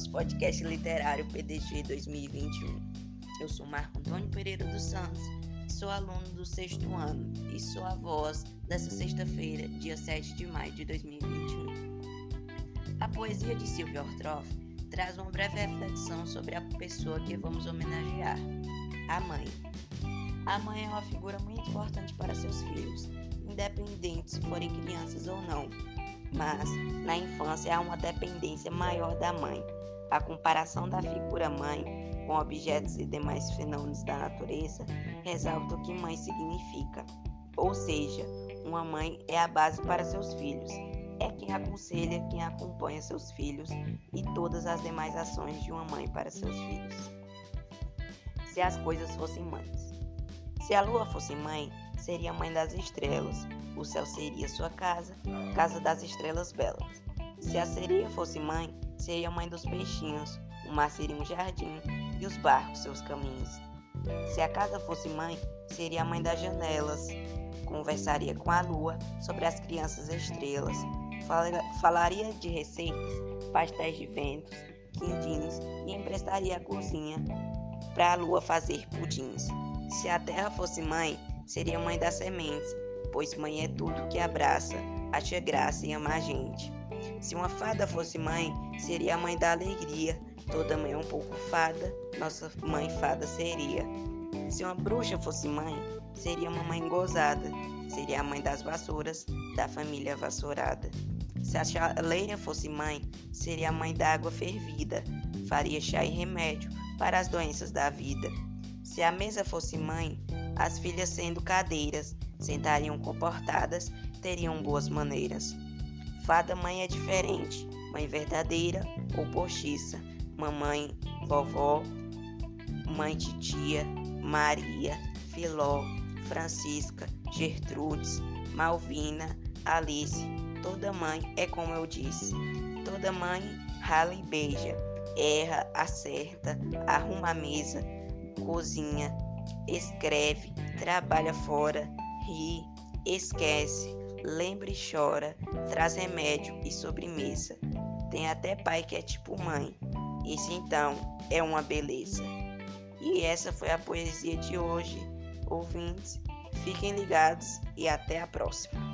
nosso podcast literário PDG 2021. Eu sou Marco Antônio Pereira dos Santos, sou aluno do sexto ano e sou a voz dessa sexta-feira, dia 7 de maio de 2021. A poesia de Silvia Ortroff traz uma breve reflexão sobre a pessoa que vamos homenagear, a mãe. A mãe é uma figura muito importante para seus filhos, independente se forem crianças ou não mas na infância há uma dependência maior da mãe. A comparação da figura mãe com objetos e demais fenômenos da natureza ressalta o que mãe significa. Ou seja, uma mãe é a base para seus filhos. É quem aconselha, quem acompanha seus filhos e todas as demais ações de uma mãe para seus filhos. Se as coisas fossem mães. Se a lua fosse mãe, seria mãe das estrelas, o céu seria sua casa, casa das estrelas belas. Se a sereia fosse mãe, seria mãe dos peixinhos, o mar seria um jardim e os barcos seus caminhos. Se a casa fosse mãe, seria a mãe das janelas, conversaria com a lua sobre as crianças estrelas, falaria de receitas, pastéis de ventos, quindins e emprestaria a cozinha para a lua fazer pudins. Se a terra fosse mãe, seria mãe das sementes, pois mãe é tudo que abraça, acha graça e ama a gente. Se uma fada fosse mãe, seria a mãe da alegria. Toda mãe é um pouco fada, nossa mãe fada seria. Se uma bruxa fosse mãe, seria uma mãe gozada, seria a mãe das vassouras, da família vassourada. Se a chaleira fosse mãe, seria a mãe da água fervida, faria chá e remédio para as doenças da vida. Se a mesa fosse mãe, as filhas sendo cadeiras, sentariam comportadas, teriam boas maneiras. Fada mãe é diferente, mãe verdadeira ou postiça, mamãe, vovó, mãe titia, Maria, Filó, Francisca, Gertrudes, Malvina, Alice. Toda mãe é como eu disse. Toda mãe rala e beija, erra, acerta, arruma a mesa, cozinha, escreve, trabalha fora, ri, esquece, lembra e chora, traz remédio e sobremesa. Tem até pai que é tipo mãe. Isso então é uma beleza. E essa foi a poesia de hoje. Ouvintes, fiquem ligados e até a próxima.